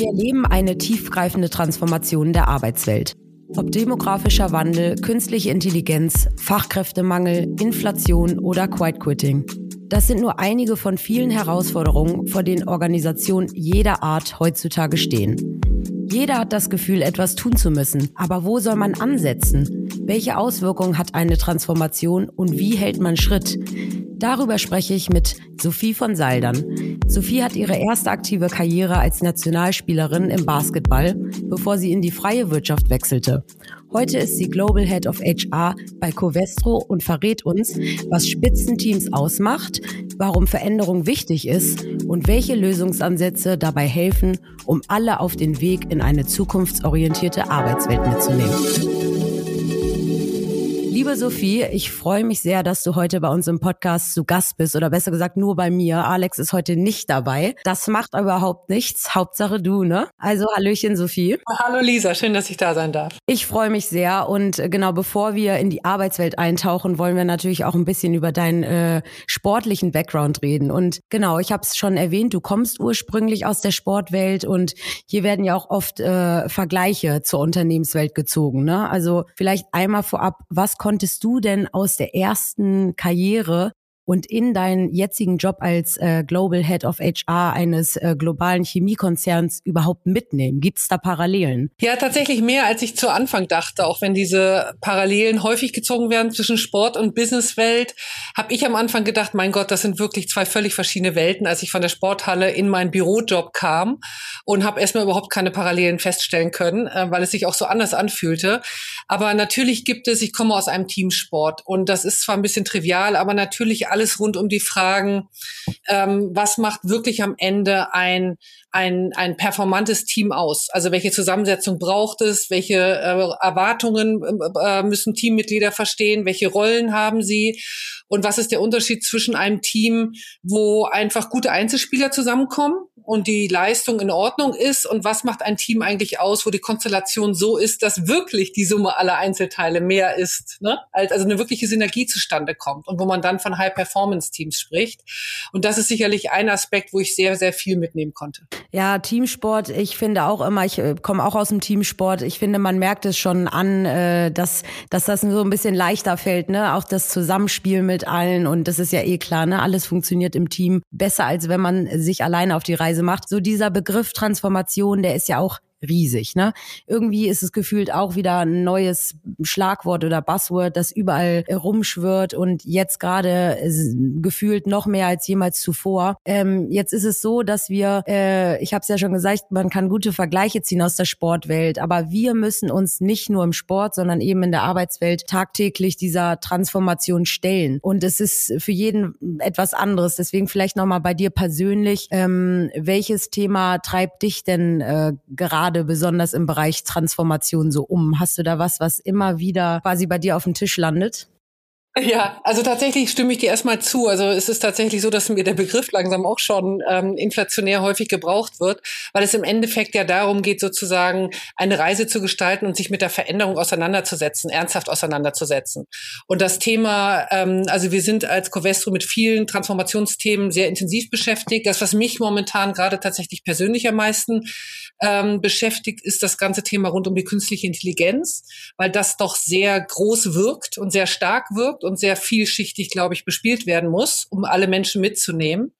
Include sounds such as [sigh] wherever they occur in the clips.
Wir erleben eine tiefgreifende Transformation der Arbeitswelt. Ob demografischer Wandel, künstliche Intelligenz, Fachkräftemangel, Inflation oder Quiet Quitting. Das sind nur einige von vielen Herausforderungen, vor denen Organisationen jeder Art heutzutage stehen. Jeder hat das Gefühl, etwas tun zu müssen. Aber wo soll man ansetzen? Welche Auswirkungen hat eine Transformation und wie hält man Schritt? Darüber spreche ich mit Sophie von Saldern. Sophie hat ihre erste aktive Karriere als Nationalspielerin im Basketball, bevor sie in die freie Wirtschaft wechselte. Heute ist sie Global Head of HR bei Covestro und verrät uns, was Spitzenteams ausmacht, warum Veränderung wichtig ist und welche Lösungsansätze dabei helfen, um alle auf den Weg in eine zukunftsorientierte Arbeitswelt mitzunehmen. Liebe Sophie, ich freue mich sehr, dass du heute bei uns im Podcast zu Gast bist oder besser gesagt nur bei mir. Alex ist heute nicht dabei. Das macht überhaupt nichts. Hauptsache du, ne? Also Hallöchen Sophie. Hallo Lisa, schön, dass ich da sein darf. Ich freue mich sehr und äh, genau bevor wir in die Arbeitswelt eintauchen, wollen wir natürlich auch ein bisschen über deinen äh, sportlichen Background reden. Und genau, ich habe es schon erwähnt, du kommst ursprünglich aus der Sportwelt und hier werden ja auch oft äh, Vergleiche zur Unternehmenswelt gezogen. Ne? Also vielleicht einmal vorab, was kommt konntest du denn aus der ersten Karriere und in deinen jetzigen Job als äh, Global Head of HR eines äh, globalen Chemiekonzerns überhaupt mitnehmen? Gibt es da Parallelen? Ja, tatsächlich mehr, als ich zu Anfang dachte. Auch wenn diese Parallelen häufig gezogen werden zwischen Sport und Businesswelt, habe ich am Anfang gedacht, mein Gott, das sind wirklich zwei völlig verschiedene Welten, als ich von der Sporthalle in meinen Bürojob kam und habe erstmal überhaupt keine Parallelen feststellen können, äh, weil es sich auch so anders anfühlte. Aber natürlich gibt es, ich komme aus einem Teamsport und das ist zwar ein bisschen trivial, aber natürlich alle alles rund um die Fragen, ähm, was macht wirklich am Ende ein, ein, ein performantes Team aus? Also welche Zusammensetzung braucht es? Welche äh, Erwartungen äh, müssen Teammitglieder verstehen? Welche Rollen haben sie? Und was ist der Unterschied zwischen einem Team, wo einfach gute Einzelspieler zusammenkommen und die Leistung in Ordnung ist und was macht ein Team eigentlich aus, wo die Konstellation so ist, dass wirklich die Summe aller Einzelteile mehr ist, ne? also eine wirkliche Synergie zustande kommt und wo man dann von High-Performance-Teams spricht. Und das ist sicherlich ein Aspekt, wo ich sehr, sehr viel mitnehmen konnte. Ja, Teamsport, ich finde auch immer, ich äh, komme auch aus dem Teamsport, ich finde, man merkt es schon an, äh, dass, dass das so ein bisschen leichter fällt, ne? Auch das Zusammenspiel mit allen und das ist ja eh klar, ne? Alles funktioniert im Team besser, als wenn man sich alleine auf die Reise Reise macht. So dieser Begriff Transformation, der ist ja auch riesig. Ne? Irgendwie ist es gefühlt auch wieder ein neues Schlagwort oder Buzzword, das überall rumschwirrt und jetzt gerade gefühlt noch mehr als jemals zuvor. Ähm, jetzt ist es so, dass wir, äh, ich habe es ja schon gesagt, man kann gute Vergleiche ziehen aus der Sportwelt, aber wir müssen uns nicht nur im Sport, sondern eben in der Arbeitswelt tagtäglich dieser Transformation stellen. Und es ist für jeden etwas anderes. Deswegen vielleicht nochmal bei dir persönlich, ähm, welches Thema treibt dich denn äh, gerade gerade besonders im Bereich Transformation so um? Hast du da was, was immer wieder quasi bei dir auf dem Tisch landet? Ja, also tatsächlich stimme ich dir erstmal zu. Also es ist tatsächlich so, dass mir der Begriff langsam auch schon ähm, inflationär häufig gebraucht wird, weil es im Endeffekt ja darum geht, sozusagen eine Reise zu gestalten und sich mit der Veränderung auseinanderzusetzen, ernsthaft auseinanderzusetzen. Und das Thema, ähm, also wir sind als Covestro mit vielen Transformationsthemen sehr intensiv beschäftigt. Das, was mich momentan gerade tatsächlich persönlich am meisten ähm, beschäftigt, ist das ganze Thema rund um die künstliche Intelligenz, weil das doch sehr groß wirkt und sehr stark wirkt und sehr vielschichtig, glaube ich, bespielt werden muss, um alle Menschen mitzunehmen.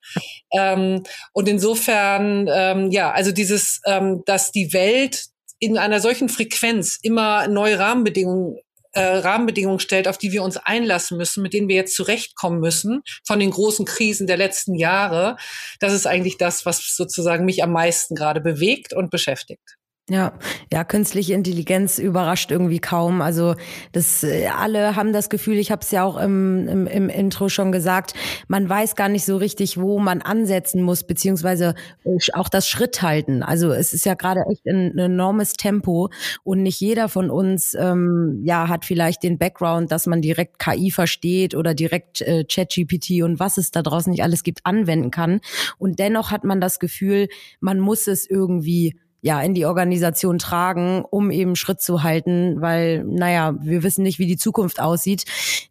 Ähm, und insofern, ähm, ja, also dieses, ähm, dass die Welt in einer solchen Frequenz immer neue Rahmenbedingungen äh, Rahmenbedingungen stellt, auf die wir uns einlassen müssen, mit denen wir jetzt zurechtkommen müssen von den großen Krisen der letzten Jahre. Das ist eigentlich das, was sozusagen mich am meisten gerade bewegt und beschäftigt. Ja, ja, künstliche Intelligenz überrascht irgendwie kaum. Also das äh, alle haben das Gefühl, ich habe es ja auch im, im, im Intro schon gesagt, man weiß gar nicht so richtig, wo man ansetzen muss, beziehungsweise äh, auch das Schritt halten. Also es ist ja gerade echt ein, ein, enormes Tempo und nicht jeder von uns ähm, ja hat vielleicht den Background, dass man direkt KI versteht oder direkt äh, ChatGPT und was es da draußen nicht alles gibt anwenden kann. Und dennoch hat man das Gefühl, man muss es irgendwie ja, in die Organisation tragen, um eben Schritt zu halten, weil, naja, wir wissen nicht, wie die Zukunft aussieht.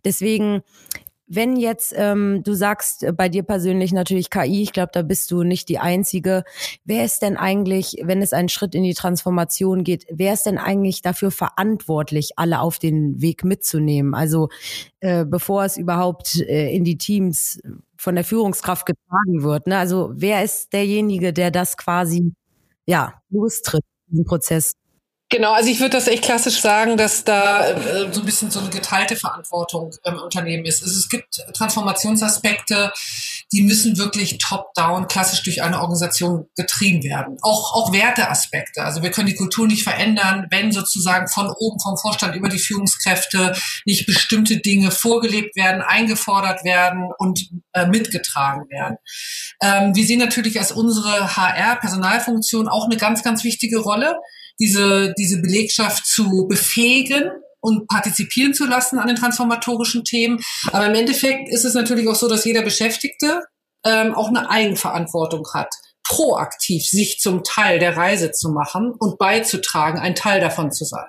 Deswegen Wenn jetzt ähm, du sagst äh, bei dir persönlich natürlich KI, ich glaube, da bist du nicht die einzige. Wer ist denn eigentlich, wenn es einen Schritt in die Transformation geht, wer ist denn eigentlich dafür verantwortlich, alle auf den Weg mitzunehmen? Also äh, bevor es überhaupt äh, in die Teams von der Führungskraft getragen wird. Ne? Also wer ist derjenige, der das quasi ja lostritt, diesen Prozess? Genau, also ich würde das echt klassisch sagen, dass da äh, so ein bisschen so eine geteilte Verantwortung im Unternehmen ist. Also es gibt Transformationsaspekte, die müssen wirklich top-down klassisch durch eine Organisation getrieben werden. Auch, auch Werteaspekte. Also wir können die Kultur nicht verändern, wenn sozusagen von oben vom Vorstand über die Führungskräfte nicht bestimmte Dinge vorgelebt werden, eingefordert werden und äh, mitgetragen werden. Ähm, wir sehen natürlich als unsere HR-Personalfunktion auch eine ganz, ganz wichtige Rolle diese, diese Belegschaft zu befähigen und partizipieren zu lassen an den transformatorischen Themen. Aber im Endeffekt ist es natürlich auch so, dass jeder Beschäftigte ähm, auch eine Eigenverantwortung hat, proaktiv sich zum Teil der Reise zu machen und beizutragen, ein Teil davon zu sein.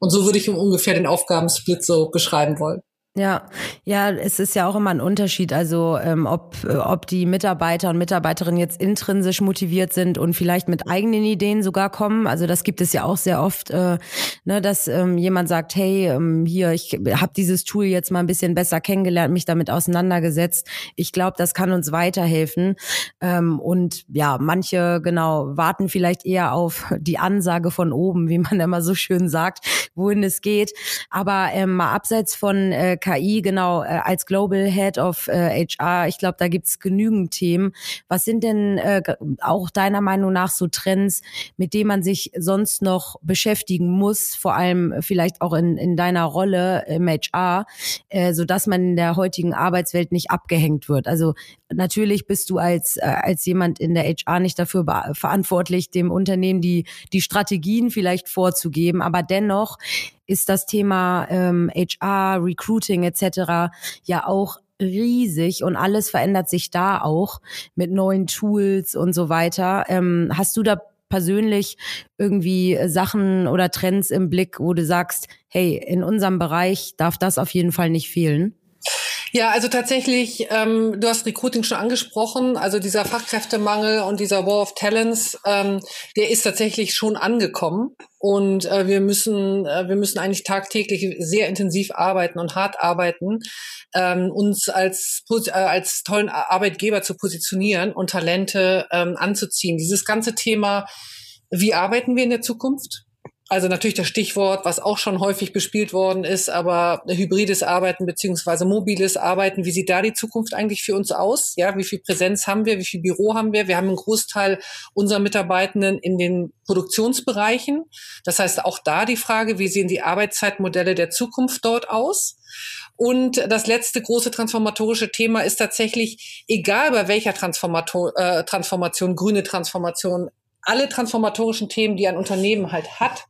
Und so würde ich ungefähr den Aufgabensplit so beschreiben wollen. Ja, ja, es ist ja auch immer ein Unterschied, also ähm, ob, ob die Mitarbeiter und Mitarbeiterinnen jetzt intrinsisch motiviert sind und vielleicht mit eigenen Ideen sogar kommen. Also das gibt es ja auch sehr oft, äh, ne, dass ähm, jemand sagt, hey, ähm, hier, ich habe dieses Tool jetzt mal ein bisschen besser kennengelernt, mich damit auseinandergesetzt. Ich glaube, das kann uns weiterhelfen. Ähm, und ja, manche genau warten vielleicht eher auf die Ansage von oben, wie man immer so schön sagt, wohin es geht. Aber ähm, mal abseits von äh, KI, genau, äh, als Global Head of äh, HR, ich glaube, da gibt's genügend Themen. Was sind denn äh, auch deiner Meinung nach so Trends, mit denen man sich sonst noch beschäftigen muss, vor allem vielleicht auch in, in deiner Rolle im HR, äh, so dass man in der heutigen Arbeitswelt nicht abgehängt wird? Also natürlich bist du als, äh, als jemand in der HR nicht dafür verantwortlich, dem Unternehmen die, die Strategien vielleicht vorzugeben, aber dennoch ist das Thema ähm, HR, Recruiting etc. ja auch riesig und alles verändert sich da auch mit neuen Tools und so weiter. Ähm, hast du da persönlich irgendwie Sachen oder Trends im Blick, wo du sagst, hey, in unserem Bereich darf das auf jeden Fall nicht fehlen? Ja, also tatsächlich, ähm, du hast Recruiting schon angesprochen, also dieser Fachkräftemangel und dieser War of Talents, ähm, der ist tatsächlich schon angekommen und äh, wir müssen, äh, wir müssen eigentlich tagtäglich sehr intensiv arbeiten und hart arbeiten, ähm, uns als äh, als tollen Arbeitgeber zu positionieren und Talente ähm, anzuziehen. Dieses ganze Thema, wie arbeiten wir in der Zukunft? Also natürlich das Stichwort, was auch schon häufig bespielt worden ist, aber hybrides Arbeiten beziehungsweise mobiles Arbeiten. Wie sieht da die Zukunft eigentlich für uns aus? Ja, wie viel Präsenz haben wir? Wie viel Büro haben wir? Wir haben einen Großteil unserer Mitarbeitenden in den Produktionsbereichen. Das heißt auch da die Frage, wie sehen die Arbeitszeitmodelle der Zukunft dort aus? Und das letzte große transformatorische Thema ist tatsächlich, egal bei welcher Transformator, äh, Transformation, grüne Transformation, alle transformatorischen Themen, die ein Unternehmen halt hat,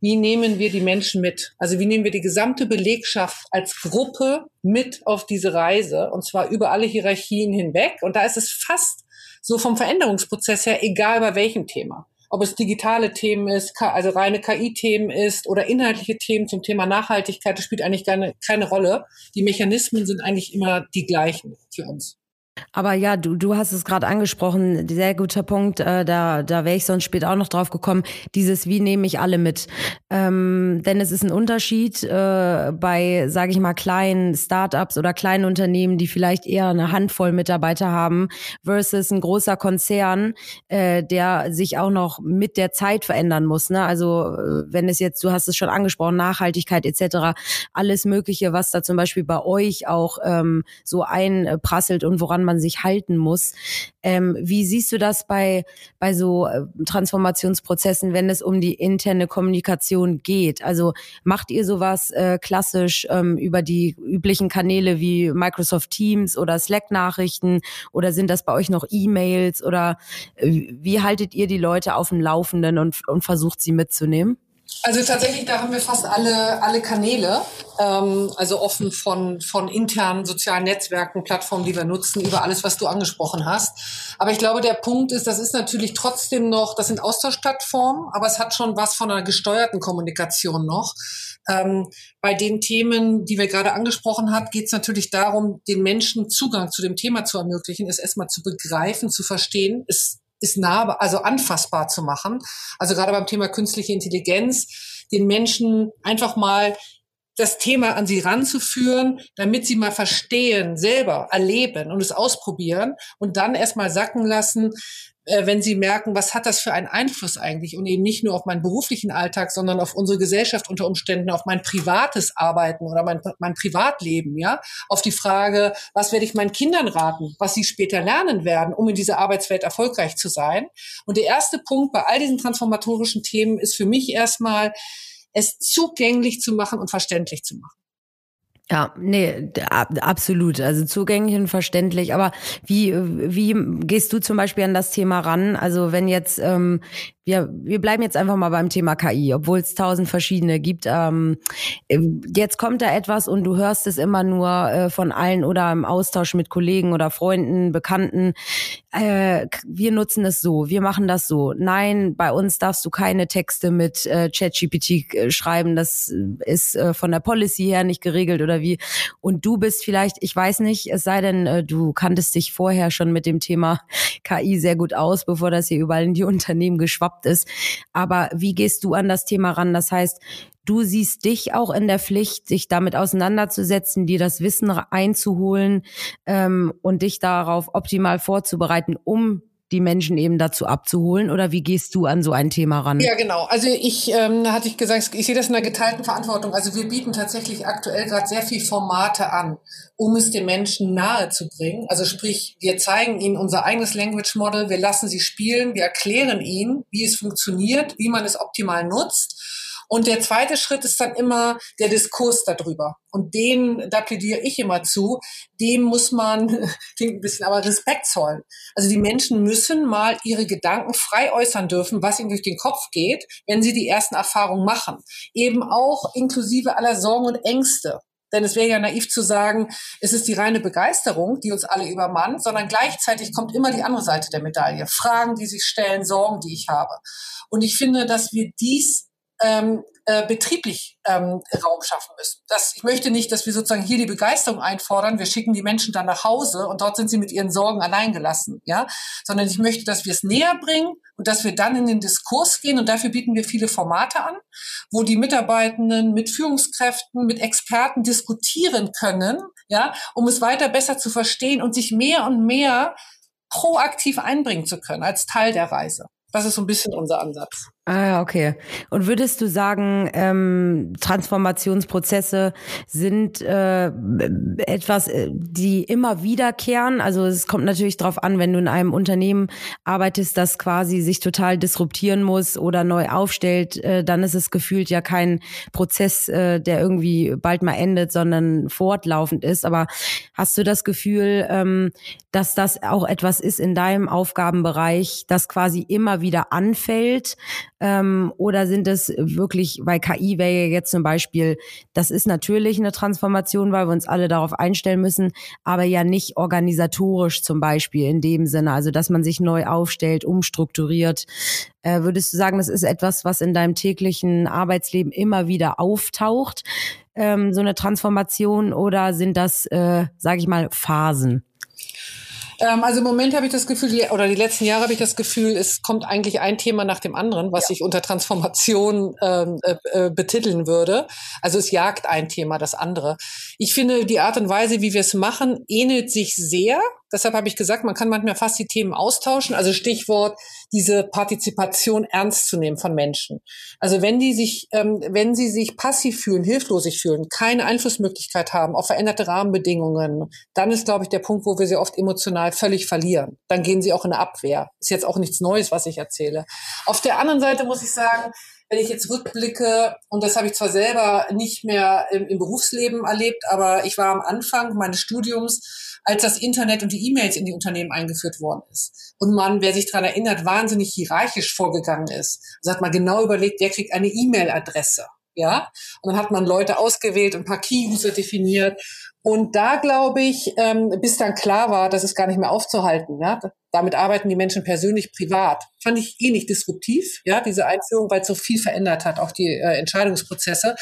wie nehmen wir die Menschen mit? Also wie nehmen wir die gesamte Belegschaft als Gruppe mit auf diese Reise und zwar über alle Hierarchien hinweg. Und da ist es fast so vom Veränderungsprozess her egal bei welchem Thema. Ob es digitale Themen ist, also reine KI-Themen ist oder inhaltliche Themen zum Thema Nachhaltigkeit, das spielt eigentlich keine, keine Rolle. Die Mechanismen sind eigentlich immer die gleichen für uns. Aber ja, du, du hast es gerade angesprochen, sehr guter Punkt, äh, da, da wäre ich sonst später auch noch drauf gekommen, dieses Wie nehme ich alle mit? Ähm, denn es ist ein Unterschied äh, bei, sage ich mal, kleinen Startups oder kleinen Unternehmen, die vielleicht eher eine Handvoll Mitarbeiter haben, versus ein großer Konzern, äh, der sich auch noch mit der Zeit verändern muss. Ne? Also äh, wenn es jetzt, du hast es schon angesprochen, Nachhaltigkeit etc., alles Mögliche, was da zum Beispiel bei euch auch ähm, so einprasselt und woran man sich halten muss. Ähm, wie siehst du das bei, bei so äh, Transformationsprozessen, wenn es um die interne Kommunikation geht? Also macht ihr sowas äh, klassisch ähm, über die üblichen Kanäle wie Microsoft Teams oder Slack-Nachrichten oder sind das bei euch noch E-Mails oder äh, wie haltet ihr die Leute auf dem Laufenden und, und versucht sie mitzunehmen? Also tatsächlich, da haben wir fast alle, alle Kanäle, ähm, also offen von, von internen sozialen Netzwerken, Plattformen, die wir nutzen, über alles, was du angesprochen hast. Aber ich glaube, der Punkt ist, das ist natürlich trotzdem noch, das sind Austauschplattformen, aber es hat schon was von einer gesteuerten Kommunikation noch. Ähm, bei den Themen, die wir gerade angesprochen haben, geht es natürlich darum, den Menschen Zugang zu dem Thema zu ermöglichen, es erstmal zu begreifen, zu verstehen, es ist nah, also anfassbar zu machen. Also gerade beim Thema künstliche Intelligenz, den Menschen einfach mal das Thema an sie ranzuführen, damit sie mal verstehen, selber erleben und es ausprobieren und dann erstmal sacken lassen, wenn sie merken, was hat das für einen Einfluss eigentlich und eben nicht nur auf meinen beruflichen Alltag, sondern auf unsere Gesellschaft unter Umständen, auf mein privates Arbeiten oder mein, mein Privatleben, ja, auf die Frage, was werde ich meinen Kindern raten, was sie später lernen werden, um in dieser Arbeitswelt erfolgreich zu sein. Und der erste Punkt bei all diesen transformatorischen Themen ist für mich erstmal, es zugänglich zu machen und verständlich zu machen. Ja, nee, absolut. Also zugänglich und verständlich. Aber wie, wie gehst du zum Beispiel an das Thema ran? Also wenn jetzt ähm, wir, wir bleiben jetzt einfach mal beim Thema KI, obwohl es tausend verschiedene gibt. Ähm, jetzt kommt da etwas und du hörst es immer nur äh, von allen oder im Austausch mit Kollegen oder Freunden, Bekannten. Äh, wir nutzen es so, wir machen das so. Nein, bei uns darfst du keine Texte mit äh, ChatGPT äh, schreiben. Das ist äh, von der Policy her nicht geregelt oder wie. Und du bist vielleicht, ich weiß nicht, es sei denn, äh, du kanntest dich vorher schon mit dem Thema KI sehr gut aus, bevor das hier überall in die Unternehmen geschwappt geschwappt ist. Aber wie gehst du an das Thema ran? Das heißt, du siehst dich auch in der Pflicht, dich damit auseinanderzusetzen, dir das Wissen einzuholen ähm, und dich darauf optimal vorzubereiten, um die Menschen eben dazu abzuholen? Oder wie gehst du an so ein Thema ran? Ja, genau. Also ich ähm, hatte ich gesagt, ich sehe das in einer geteilten Verantwortung. Also wir bieten tatsächlich aktuell gerade sehr viel Formate an, um es den Menschen nahe zu bringen. Also sprich, wir zeigen ihnen unser eigenes Language Model, wir lassen sie spielen, wir erklären ihnen, wie es funktioniert, wie man es optimal nutzt und der zweite Schritt ist dann immer der Diskurs darüber. Und den, da plädiere ich immer zu, dem muss man, [laughs] klingt ein bisschen, aber Respekt zollen. Also die Menschen müssen mal ihre Gedanken frei äußern dürfen, was ihnen durch den Kopf geht, wenn sie die ersten Erfahrungen machen. Eben auch inklusive aller Sorgen und Ängste. Denn es wäre ja naiv zu sagen, es ist die reine Begeisterung, die uns alle übermannt, sondern gleichzeitig kommt immer die andere Seite der Medaille. Fragen, die sich stellen, Sorgen, die ich habe. Und ich finde, dass wir dies ähm, äh, betrieblich ähm, Raum schaffen müssen. Das, ich möchte nicht, dass wir sozusagen hier die Begeisterung einfordern, wir schicken die Menschen dann nach Hause und dort sind sie mit ihren Sorgen allein gelassen, ja, sondern ich möchte, dass wir es näher bringen und dass wir dann in den Diskurs gehen und dafür bieten wir viele Formate an, wo die Mitarbeitenden mit Führungskräften, mit Experten diskutieren können, ja, um es weiter besser zu verstehen und sich mehr und mehr proaktiv einbringen zu können als Teil der Reise. Das ist so ein bisschen unser Ansatz. Ah, okay. Und würdest du sagen, ähm, Transformationsprozesse sind äh, etwas, äh, die immer wiederkehren? Also es kommt natürlich darauf an, wenn du in einem Unternehmen arbeitest, das quasi sich total disruptieren muss oder neu aufstellt, äh, dann ist es gefühlt ja kein Prozess, äh, der irgendwie bald mal endet, sondern fortlaufend ist. Aber hast du das Gefühl, ähm, dass das auch etwas ist in deinem Aufgabenbereich, das quasi immer wieder anfällt? Ähm, oder sind es wirklich, weil KI wäre jetzt zum Beispiel, das ist natürlich eine Transformation, weil wir uns alle darauf einstellen müssen, aber ja nicht organisatorisch zum Beispiel in dem Sinne, also dass man sich neu aufstellt, umstrukturiert. Äh, würdest du sagen, das ist etwas, was in deinem täglichen Arbeitsleben immer wieder auftaucht, ähm, so eine Transformation, oder sind das, äh, sage ich mal, Phasen? Ähm, also im Moment habe ich das Gefühl, oder die letzten Jahre habe ich das Gefühl, es kommt eigentlich ein Thema nach dem anderen, was ja. ich unter Transformation ähm, äh, äh, betiteln würde. Also es jagt ein Thema das andere. Ich finde, die Art und Weise, wie wir es machen, ähnelt sich sehr Deshalb habe ich gesagt, man kann manchmal fast die Themen austauschen. Also Stichwort diese Partizipation ernst zu nehmen von Menschen. Also wenn die sich, ähm, wenn sie sich passiv fühlen, hilflos sich fühlen, keine Einflussmöglichkeit haben auf veränderte Rahmenbedingungen, dann ist, glaube ich, der Punkt, wo wir sie oft emotional völlig verlieren. Dann gehen sie auch in eine Abwehr. Ist jetzt auch nichts Neues, was ich erzähle. Auf der anderen Seite muss ich sagen, wenn ich jetzt rückblicke, und das habe ich zwar selber nicht mehr im, im Berufsleben erlebt, aber ich war am Anfang meines Studiums, als das Internet und die E-Mails in die Unternehmen eingeführt worden ist. Und man, wer sich daran erinnert, wahnsinnig hierarchisch vorgegangen ist. Also hat man genau überlegt, wer kriegt eine E-Mail-Adresse. Ja, und dann hat man Leute ausgewählt und ein paar Key-User definiert. Und da glaube ich, ähm, bis dann klar war, das ist gar nicht mehr aufzuhalten. Ja? Damit arbeiten die Menschen persönlich privat. Fand ich eh nicht disruptiv, ja, diese Einführung, weil es so viel verändert hat, auch die äh, Entscheidungsprozesse.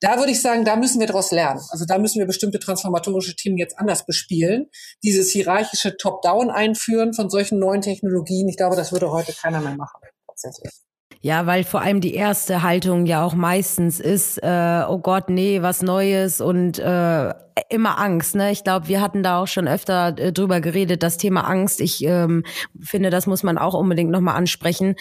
Da würde ich sagen, da müssen wir daraus lernen. Also da müssen wir bestimmte transformatorische Themen jetzt anders bespielen. Dieses hierarchische Top-Down einführen von solchen neuen Technologien, ich glaube, das würde heute keiner mehr machen, tatsächlich. Ja, weil vor allem die erste Haltung ja auch meistens ist, äh, oh Gott, nee, was Neues und äh, immer Angst. Ne? Ich glaube, wir hatten da auch schon öfter äh, drüber geredet, das Thema Angst. Ich ähm, finde, das muss man auch unbedingt nochmal ansprechen.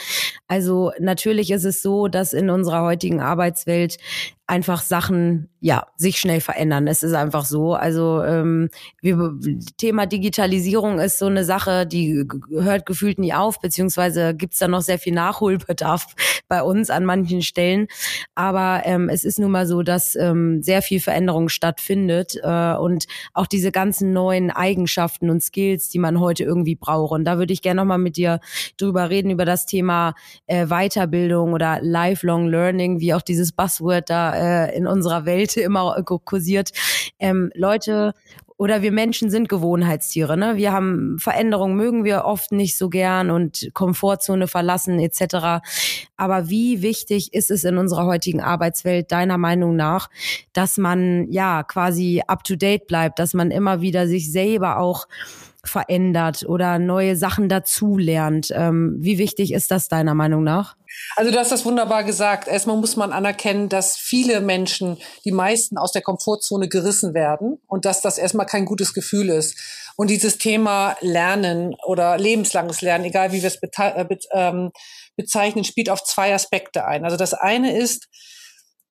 Also natürlich ist es so, dass in unserer heutigen Arbeitswelt einfach Sachen ja sich schnell verändern. Es ist einfach so. Also ähm, wir, Thema Digitalisierung ist so eine Sache, die hört gefühlt nie auf, beziehungsweise gibt's da noch sehr viel Nachholbedarf [laughs] bei uns an manchen Stellen. Aber ähm, es ist nun mal so, dass ähm, sehr viel Veränderung stattfindet äh, und auch diese ganzen neuen Eigenschaften und Skills, die man heute irgendwie braucht. Und da würde ich gerne nochmal mit dir drüber reden über das Thema äh, Weiterbildung oder Lifelong Learning, wie auch dieses Buzzword da äh, in unserer Welt [laughs] immer kursiert. Ähm, Leute oder wir Menschen sind Gewohnheitstiere. Ne? Wir haben Veränderungen, mögen wir oft nicht so gern und Komfortzone verlassen etc. Aber wie wichtig ist es in unserer heutigen Arbeitswelt deiner Meinung nach, dass man ja quasi up to date bleibt, dass man immer wieder sich selber auch verändert oder neue Sachen dazulernt. Ähm, wie wichtig ist das deiner Meinung nach? Also du hast das wunderbar gesagt. Erstmal muss man anerkennen, dass viele Menschen, die meisten aus der Komfortzone gerissen werden und dass das erstmal kein gutes Gefühl ist. Und dieses Thema Lernen oder lebenslanges Lernen, egal wie wir es äh, ähm, bezeichnen, spielt auf zwei Aspekte ein. Also das eine ist,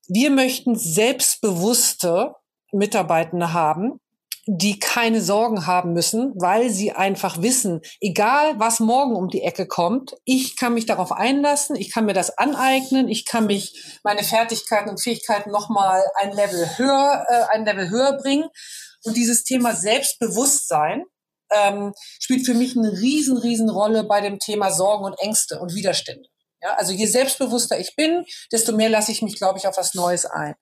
wir möchten selbstbewusste Mitarbeitende haben, die keine Sorgen haben müssen, weil sie einfach wissen, egal was morgen um die Ecke kommt, ich kann mich darauf einlassen, ich kann mir das aneignen, ich kann mich meine Fertigkeiten und Fähigkeiten nochmal ein Level höher, äh, ein Level höher bringen. Und dieses Thema Selbstbewusstsein ähm, spielt für mich eine riesen, riesen Rolle bei dem Thema Sorgen und Ängste und Widerstände. Ja, also je selbstbewusster ich bin, desto mehr lasse ich mich, glaube ich, auf was Neues ein.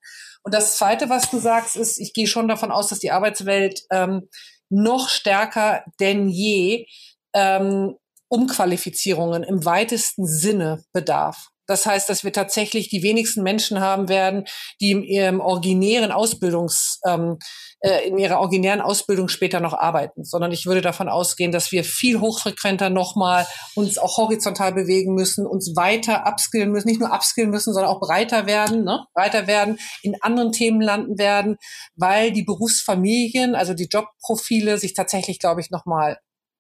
Und das Zweite, was du sagst, ist, ich gehe schon davon aus, dass die Arbeitswelt ähm, noch stärker denn je ähm, Umqualifizierungen im weitesten Sinne bedarf. Das heißt, dass wir tatsächlich die wenigsten Menschen haben werden, die in ihrem originären Ausbildungs, ähm, äh, in ihrer originären Ausbildung später noch arbeiten, sondern ich würde davon ausgehen, dass wir viel hochfrequenter nochmal uns auch horizontal bewegen müssen, uns weiter upskillen müssen, nicht nur upskillen müssen, sondern auch breiter werden, ne? breiter werden, in anderen Themen landen werden, weil die Berufsfamilien, also die Jobprofile sich tatsächlich, glaube ich, nochmal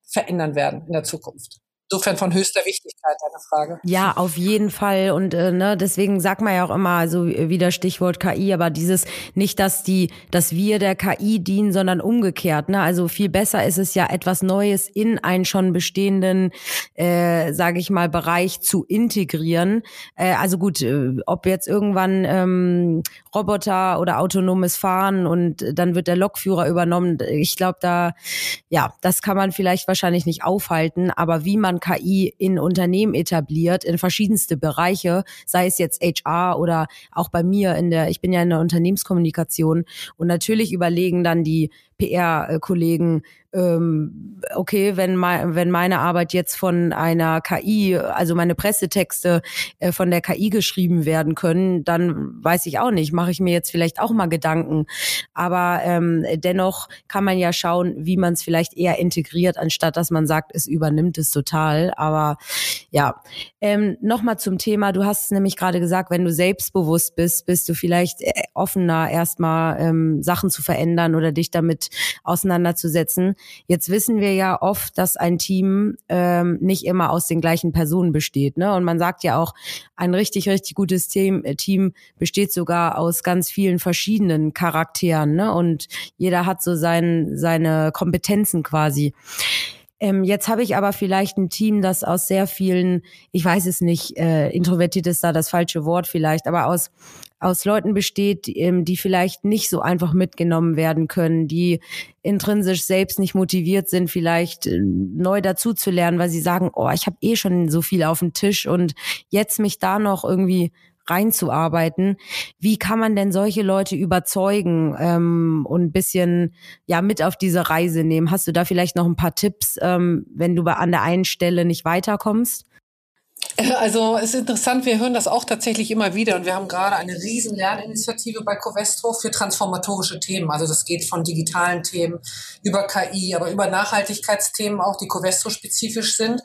verändern werden in der Zukunft insofern von höchster Wichtigkeit, deine Frage. Ja, auf jeden Fall. Und äh, ne, deswegen sagt man ja auch immer, so wie das Stichwort KI, aber dieses nicht, dass die, dass wir der KI dienen, sondern umgekehrt. Ne? Also viel besser ist es ja, etwas Neues in einen schon bestehenden, äh, sage ich mal, Bereich zu integrieren. Äh, also gut, äh, ob jetzt irgendwann ähm, Roboter oder autonomes Fahren und dann wird der Lokführer übernommen. Ich glaube, da, ja, das kann man vielleicht wahrscheinlich nicht aufhalten, aber wie man KI in Unternehmen etabliert, in verschiedenste Bereiche, sei es jetzt HR oder auch bei mir in der, ich bin ja in der Unternehmenskommunikation. Und natürlich überlegen dann die PR-Kollegen, ähm, okay, wenn, mein, wenn meine Arbeit jetzt von einer KI, also meine Pressetexte äh, von der KI geschrieben werden können, dann weiß ich auch nicht, mache ich mir jetzt vielleicht auch mal Gedanken. Aber ähm, dennoch kann man ja schauen, wie man es vielleicht eher integriert, anstatt dass man sagt, es übernimmt es total. Aber ja, ähm, nochmal zum Thema, du hast nämlich gerade gesagt, wenn du selbstbewusst bist, bist du vielleicht äh, offener, erstmal ähm, Sachen zu verändern oder dich damit auseinanderzusetzen. Jetzt wissen wir ja oft, dass ein Team ähm, nicht immer aus den gleichen Personen besteht. Ne? Und man sagt ja auch, ein richtig, richtig gutes Team, äh, Team besteht sogar aus ganz vielen verschiedenen Charakteren. Ne? Und jeder hat so sein, seine Kompetenzen quasi. Ähm, jetzt habe ich aber vielleicht ein Team, das aus sehr vielen, ich weiß es nicht, äh, introvertiert ist da das falsche Wort vielleicht, aber aus aus Leuten besteht, ähm, die vielleicht nicht so einfach mitgenommen werden können, die intrinsisch selbst nicht motiviert sind, vielleicht äh, neu dazu zu lernen, weil sie sagen, oh, ich habe eh schon so viel auf dem Tisch und jetzt mich da noch irgendwie reinzuarbeiten. Wie kann man denn solche Leute überzeugen ähm, und ein bisschen ja mit auf diese Reise nehmen? Hast du da vielleicht noch ein paar Tipps, ähm, wenn du an der einen Stelle nicht weiterkommst? Also es ist interessant, wir hören das auch tatsächlich immer wieder und wir haben gerade eine riesen Lerninitiative bei Covestro für transformatorische Themen. Also das geht von digitalen Themen über KI, aber über Nachhaltigkeitsthemen auch, die Covestro-spezifisch sind.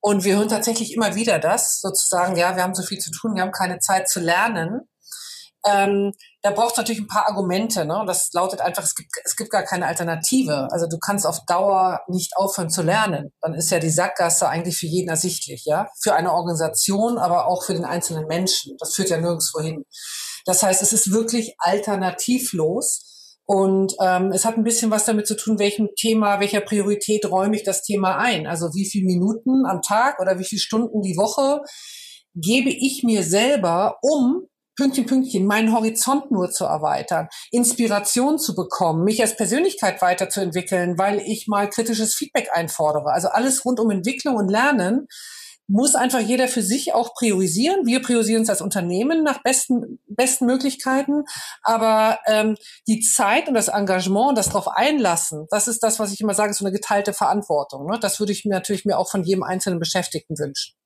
Und wir hören tatsächlich immer wieder das, sozusagen, ja, wir haben so viel zu tun, wir haben keine Zeit zu lernen. Ähm, da braucht es natürlich ein paar Argumente. Ne? Das lautet einfach, es gibt, es gibt gar keine Alternative. Also du kannst auf Dauer nicht aufhören zu lernen. Dann ist ja die Sackgasse eigentlich für jeden ersichtlich, ja. Für eine Organisation, aber auch für den einzelnen Menschen. Das führt ja nirgendwo hin. Das heißt, es ist wirklich alternativlos. Und ähm, es hat ein bisschen was damit zu tun, welchem Thema, welcher Priorität räume ich das Thema ein. Also wie viele Minuten am Tag oder wie viele Stunden die Woche gebe ich mir selber, um Pünktchen, Pünktchen, meinen Horizont nur zu erweitern, Inspiration zu bekommen, mich als Persönlichkeit weiterzuentwickeln, weil ich mal kritisches Feedback einfordere. Also alles rund um Entwicklung und Lernen muss einfach jeder für sich auch priorisieren. Wir priorisieren es als Unternehmen nach besten, besten Möglichkeiten. Aber ähm, die Zeit und das Engagement und das darauf einlassen, das ist das, was ich immer sage, so eine geteilte Verantwortung. Ne? Das würde ich mir natürlich mir auch von jedem einzelnen Beschäftigten wünschen.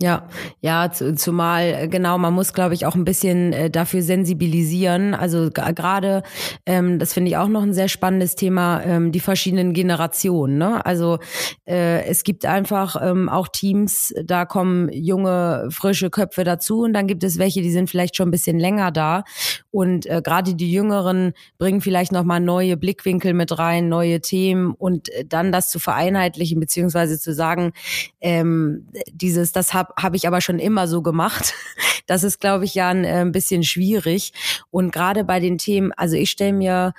Ja, ja, zumal äh, genau, man muss, glaube ich, auch ein bisschen äh, dafür sensibilisieren. Also gerade, ähm, das finde ich auch noch ein sehr spannendes Thema, ähm, die verschiedenen Generationen. Ne? Also äh, es gibt einfach ähm, auch Teams, da kommen junge, frische Köpfe dazu und dann gibt es welche, die sind vielleicht schon ein bisschen länger da. Und äh, gerade die Jüngeren bringen vielleicht nochmal neue Blickwinkel mit rein, neue Themen und äh, dann das zu vereinheitlichen, beziehungsweise zu sagen, ähm, dieses, das habe hab ich aber schon immer so gemacht. [laughs] Das ist, glaube ich, ja ein, äh, ein bisschen schwierig. Und gerade bei den Themen, also ich stelle mir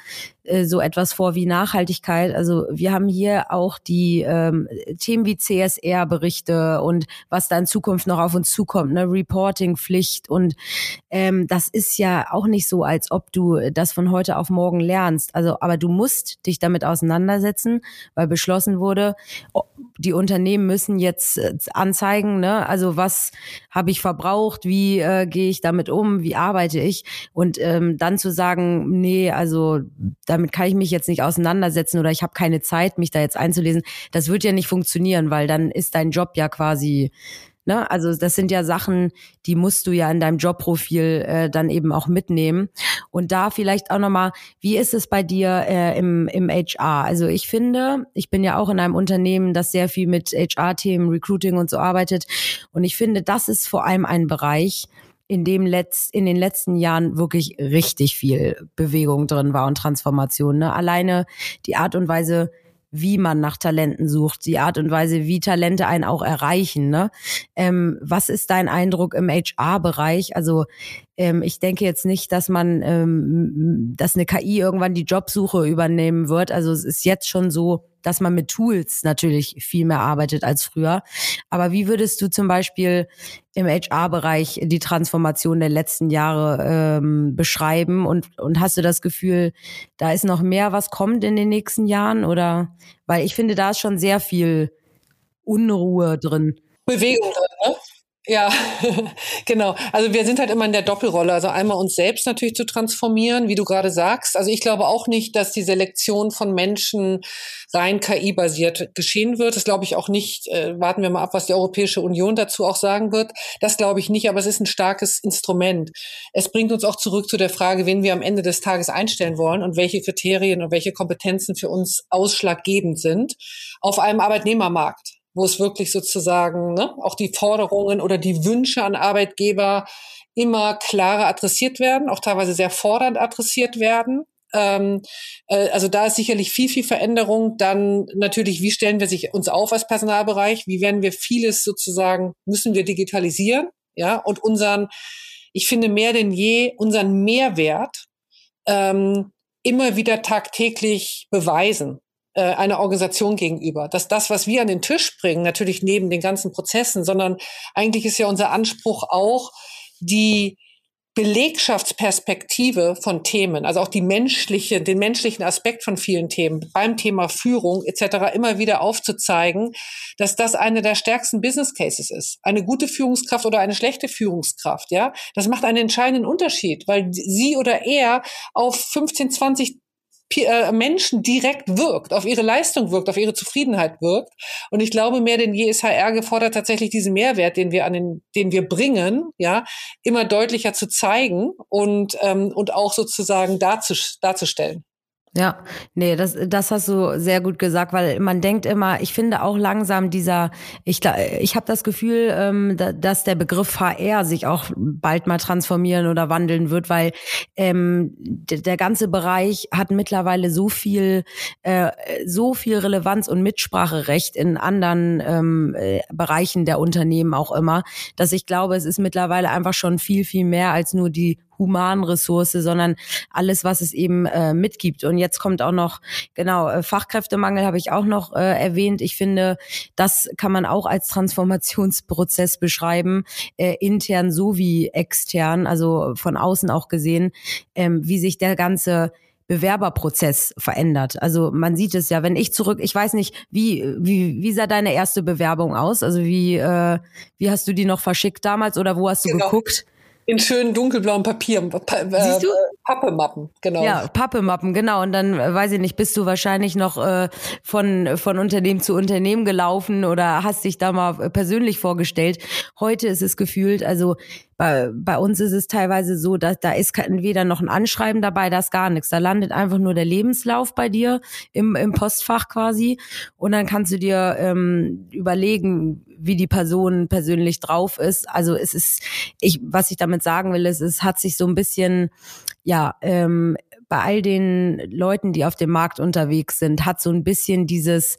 äh, so etwas vor wie Nachhaltigkeit. Also wir haben hier auch die ähm, Themen wie CSR-Berichte und was da in Zukunft noch auf uns zukommt, ne, Reporting-Pflicht. Und ähm, das ist ja auch nicht so, als ob du das von heute auf morgen lernst. Also, aber du musst dich damit auseinandersetzen, weil beschlossen wurde, die Unternehmen müssen jetzt äh, anzeigen, ne, also was habe ich verbraucht, wie äh, gehe ich damit um, wie arbeite ich? Und ähm, dann zu sagen, nee, also da damit kann ich mich jetzt nicht auseinandersetzen oder ich habe keine Zeit, mich da jetzt einzulesen. Das wird ja nicht funktionieren, weil dann ist dein Job ja quasi Ne? Also das sind ja Sachen, die musst du ja in deinem Jobprofil äh, dann eben auch mitnehmen. Und da vielleicht auch nochmal, wie ist es bei dir äh, im, im HR? Also ich finde, ich bin ja auch in einem Unternehmen, das sehr viel mit HR-Themen, Recruiting und so arbeitet. Und ich finde, das ist vor allem ein Bereich, in dem letzt, in den letzten Jahren wirklich richtig viel Bewegung drin war und Transformation. Ne? Alleine die Art und Weise, wie man nach Talenten sucht, die Art und Weise, wie Talente einen auch erreichen. Ne? Ähm, was ist dein Eindruck im HR-Bereich? Also ähm, ich denke jetzt nicht, dass man, ähm, dass eine KI irgendwann die Jobsuche übernehmen wird. Also es ist jetzt schon so, dass man mit Tools natürlich viel mehr arbeitet als früher. Aber wie würdest du zum Beispiel im HR-Bereich die Transformation der letzten Jahre ähm, beschreiben? Und, und hast du das Gefühl, da ist noch mehr, was kommt in den nächsten Jahren? Oder weil ich finde, da ist schon sehr viel Unruhe drin. Bewegung drin? Ja, [laughs] genau. Also wir sind halt immer in der Doppelrolle. Also einmal uns selbst natürlich zu transformieren, wie du gerade sagst. Also ich glaube auch nicht, dass die Selektion von Menschen rein KI-basiert geschehen wird. Das glaube ich auch nicht. Äh, warten wir mal ab, was die Europäische Union dazu auch sagen wird. Das glaube ich nicht, aber es ist ein starkes Instrument. Es bringt uns auch zurück zu der Frage, wen wir am Ende des Tages einstellen wollen und welche Kriterien und welche Kompetenzen für uns ausschlaggebend sind auf einem Arbeitnehmermarkt wo es wirklich sozusagen ne, auch die Forderungen oder die Wünsche an Arbeitgeber immer klarer adressiert werden, auch teilweise sehr fordernd adressiert werden. Ähm, äh, also da ist sicherlich viel, viel Veränderung. Dann natürlich, wie stellen wir sich uns auf als Personalbereich? Wie werden wir vieles sozusagen, müssen wir digitalisieren? Ja, und unseren, ich finde mehr denn je, unseren Mehrwert ähm, immer wieder tagtäglich beweisen. Äh, einer Organisation gegenüber. Dass das, was wir an den Tisch bringen, natürlich neben den ganzen Prozessen, sondern eigentlich ist ja unser Anspruch auch, die Belegschaftsperspektive von Themen, also auch die menschliche, den menschlichen Aspekt von vielen Themen beim Thema Führung etc. immer wieder aufzuzeigen, dass das eine der stärksten Business Cases ist. Eine gute Führungskraft oder eine schlechte Führungskraft, ja, das macht einen entscheidenden Unterschied, weil sie oder er auf 15, 20 äh, Menschen direkt wirkt, auf ihre Leistung wirkt, auf ihre Zufriedenheit wirkt. Und ich glaube, mehr denn je ist HR gefordert, tatsächlich diesen Mehrwert, den wir an den, den wir bringen, ja, immer deutlicher zu zeigen und, ähm, und auch sozusagen darzustellen. Ja, nee, das, das hast du sehr gut gesagt, weil man denkt immer, ich finde auch langsam dieser, ich, ich habe das Gefühl, ähm, dass der Begriff HR sich auch bald mal transformieren oder wandeln wird, weil ähm, der ganze Bereich hat mittlerweile so viel, äh, so viel Relevanz und Mitspracherecht in anderen ähm, äh, Bereichen der Unternehmen auch immer, dass ich glaube, es ist mittlerweile einfach schon viel, viel mehr als nur die Humanressource, sondern alles, was es eben äh, mitgibt. Und jetzt kommt auch noch, genau, äh, Fachkräftemangel habe ich auch noch äh, erwähnt. Ich finde, das kann man auch als Transformationsprozess beschreiben, äh, intern sowie extern, also von außen auch gesehen, ähm, wie sich der ganze Bewerberprozess verändert. Also man sieht es ja, wenn ich zurück, ich weiß nicht, wie wie wie sah deine erste Bewerbung aus? Also wie äh, wie hast du die noch verschickt damals oder wo hast du genau. geguckt? In schönen dunkelblauen Papier. Äh, Siehst du? Pappemappen, genau. Ja, Pappemappen, genau. Und dann, äh, weiß ich nicht, bist du wahrscheinlich noch äh, von, von Unternehmen zu Unternehmen gelaufen oder hast dich da mal persönlich vorgestellt. Heute ist es gefühlt, also bei, bei uns ist es teilweise so, dass da ist weder noch ein Anschreiben dabei, da ist gar nichts. Da landet einfach nur der Lebenslauf bei dir im, im Postfach quasi. Und dann kannst du dir ähm, überlegen, wie die Person persönlich drauf ist. Also es ist, ich, was ich damit sagen will, ist, es hat sich so ein bisschen, ja, ähm, bei all den Leuten, die auf dem Markt unterwegs sind, hat so ein bisschen dieses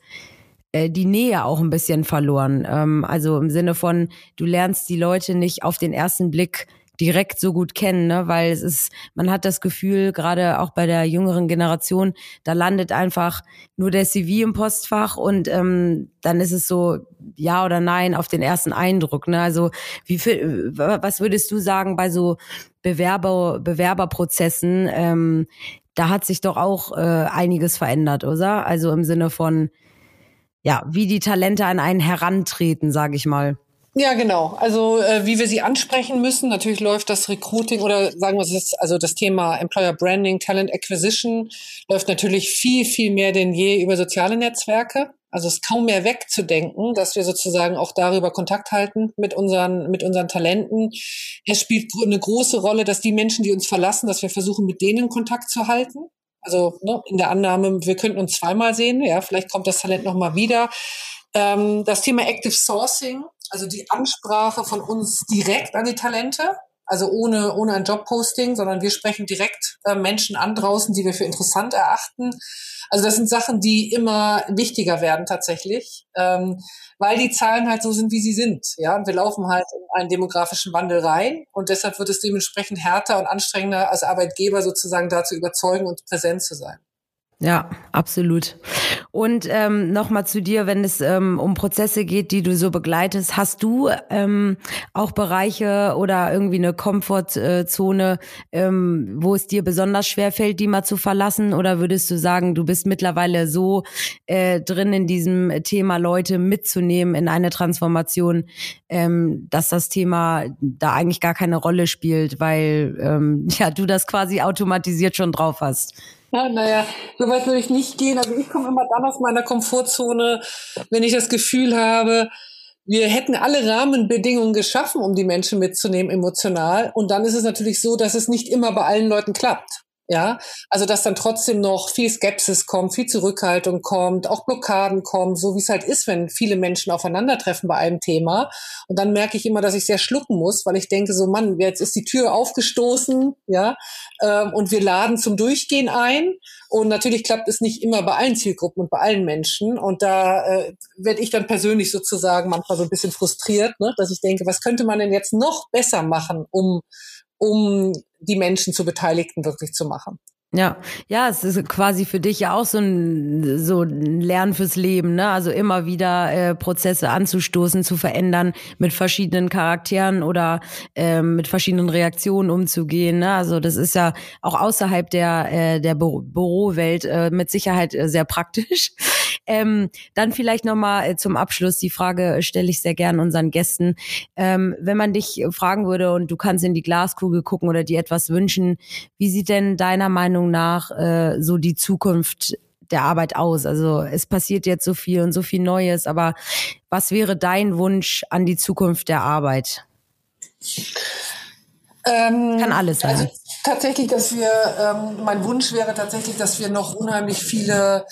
die Nähe auch ein bisschen verloren. Ähm, also im Sinne von, du lernst die Leute nicht auf den ersten Blick direkt so gut kennen, ne? weil es ist, man hat das Gefühl, gerade auch bei der jüngeren Generation, da landet einfach nur der CV im Postfach und ähm, dann ist es so ja oder nein auf den ersten Eindruck. Ne? Also wie viel, was würdest du sagen bei so Bewerber Bewerberprozessen? Ähm, da hat sich doch auch äh, einiges verändert, oder? Also im Sinne von ja, wie die Talente an einen herantreten, sage ich mal. Ja, genau. Also äh, wie wir sie ansprechen müssen. Natürlich läuft das Recruiting oder sagen wir es also das Thema Employer Branding, Talent Acquisition läuft natürlich viel, viel mehr denn je über soziale Netzwerke. Also es ist kaum mehr wegzudenken, dass wir sozusagen auch darüber Kontakt halten mit unseren, mit unseren Talenten. Es spielt eine große Rolle, dass die Menschen, die uns verlassen, dass wir versuchen, mit denen Kontakt zu halten. Also ne, in der Annahme, wir könnten uns zweimal sehen, ja, vielleicht kommt das Talent nochmal wieder. Ähm, das Thema Active Sourcing, also die Ansprache von uns direkt an die Talente, also ohne, ohne ein Jobposting, sondern wir sprechen direkt äh, Menschen an draußen, die wir für interessant erachten. Also das sind Sachen, die immer wichtiger werden tatsächlich, ähm, weil die Zahlen halt so sind, wie sie sind. Ja, und wir laufen halt in einen demografischen Wandel rein und deshalb wird es dementsprechend härter und anstrengender als Arbeitgeber sozusagen da zu überzeugen und präsent zu sein. Ja, absolut. Und ähm, nochmal zu dir, wenn es ähm, um Prozesse geht, die du so begleitest, hast du ähm, auch Bereiche oder irgendwie eine Komfortzone, ähm, wo es dir besonders schwer fällt, die mal zu verlassen? Oder würdest du sagen, du bist mittlerweile so äh, drin in diesem Thema, Leute mitzunehmen in eine Transformation, ähm, dass das Thema da eigentlich gar keine Rolle spielt, weil ähm, [laughs] ja du das quasi automatisiert schon drauf hast? Ja, naja, so weit würde ich nicht gehen. Also ich komme immer dann aus meiner Komfortzone, wenn ich das Gefühl habe, wir hätten alle Rahmenbedingungen geschaffen, um die Menschen mitzunehmen emotional. Und dann ist es natürlich so, dass es nicht immer bei allen Leuten klappt. Ja, also dass dann trotzdem noch viel Skepsis kommt, viel Zurückhaltung kommt, auch Blockaden kommen, so wie es halt ist, wenn viele Menschen aufeinandertreffen bei einem Thema. Und dann merke ich immer, dass ich sehr schlucken muss, weil ich denke so, Mann, jetzt ist die Tür aufgestoßen, ja, ähm, und wir laden zum Durchgehen ein. Und natürlich klappt es nicht immer bei allen Zielgruppen und bei allen Menschen. Und da äh, werde ich dann persönlich sozusagen manchmal so ein bisschen frustriert, ne, dass ich denke, was könnte man denn jetzt noch besser machen, um um die Menschen zu Beteiligten wirklich zu machen. Ja, ja, es ist quasi für dich ja auch so ein so ein Lernen fürs Leben, ne? Also immer wieder äh, Prozesse anzustoßen, zu verändern, mit verschiedenen Charakteren oder äh, mit verschiedenen Reaktionen umzugehen. Ne? Also das ist ja auch außerhalb der äh, der Büro Bürowelt äh, mit Sicherheit äh, sehr praktisch. Ähm, dann vielleicht nochmal äh, zum Abschluss, die Frage stelle ich sehr gern unseren Gästen. Ähm, wenn man dich fragen würde und du kannst in die Glaskugel gucken oder dir etwas wünschen, wie sieht denn deiner Meinung nach äh, so die Zukunft der Arbeit aus? Also es passiert jetzt so viel und so viel Neues, aber was wäre dein Wunsch an die Zukunft der Arbeit? Ähm, Kann alles sein. Also tatsächlich, dass wir, ähm, mein Wunsch wäre tatsächlich, dass wir noch unheimlich viele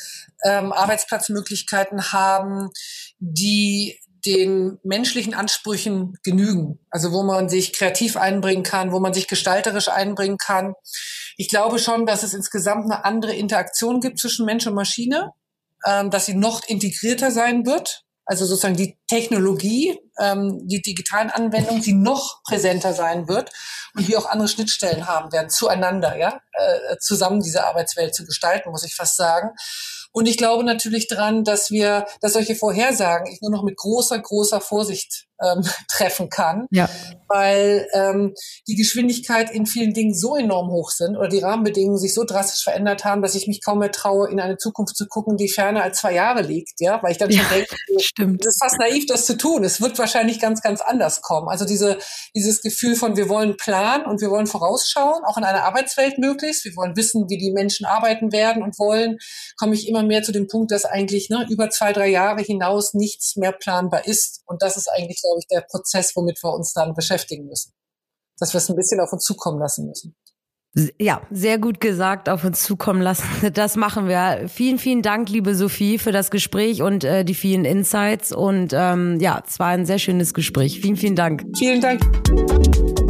ähm, Arbeitsplatzmöglichkeiten haben, die den menschlichen Ansprüchen genügen. Also wo man sich kreativ einbringen kann, wo man sich gestalterisch einbringen kann. Ich glaube schon, dass es insgesamt eine andere Interaktion gibt zwischen Mensch und Maschine, ähm, dass sie noch integrierter sein wird. Also sozusagen die Technologie, ähm, die digitalen Anwendungen, die noch präsenter sein wird und wir auch andere Schnittstellen haben werden zueinander, ja, äh, zusammen diese Arbeitswelt zu gestalten, muss ich fast sagen. Und ich glaube natürlich dran, dass wir, dass solche Vorhersagen ich nur noch mit großer, großer Vorsicht ähm, [laughs] treffen kann, ja. weil ähm, die Geschwindigkeit in vielen Dingen so enorm hoch sind oder die Rahmenbedingungen sich so drastisch verändert haben, dass ich mich kaum mehr traue, in eine Zukunft zu gucken, die ferner als zwei Jahre liegt, ja, weil ich dann schon ja, denke, [laughs] stimmt. es ist fast naiv, das zu tun. Es wird wahrscheinlich ganz, ganz anders kommen. Also diese, dieses Gefühl von, wir wollen planen und wir wollen vorausschauen, auch in einer Arbeitswelt möglichst. Wir wollen wissen, wie die Menschen arbeiten werden und wollen, komme ich immer mehr zu dem Punkt, dass eigentlich ne, über zwei, drei Jahre hinaus nichts mehr planbar ist. Und das ist eigentlich glaube ich, der Prozess, womit wir uns dann beschäftigen müssen. Dass wir es ein bisschen auf uns zukommen lassen müssen. Ja, sehr gut gesagt, auf uns zukommen lassen. [laughs] Das machen wir. Vielen, vielen Dank, liebe Sophie, für das Gespräch und äh, die vielen Insights. Und ähm, ja, es war ein sehr schönes Gespräch. Vielen, vielen Dank. Vielen Dank.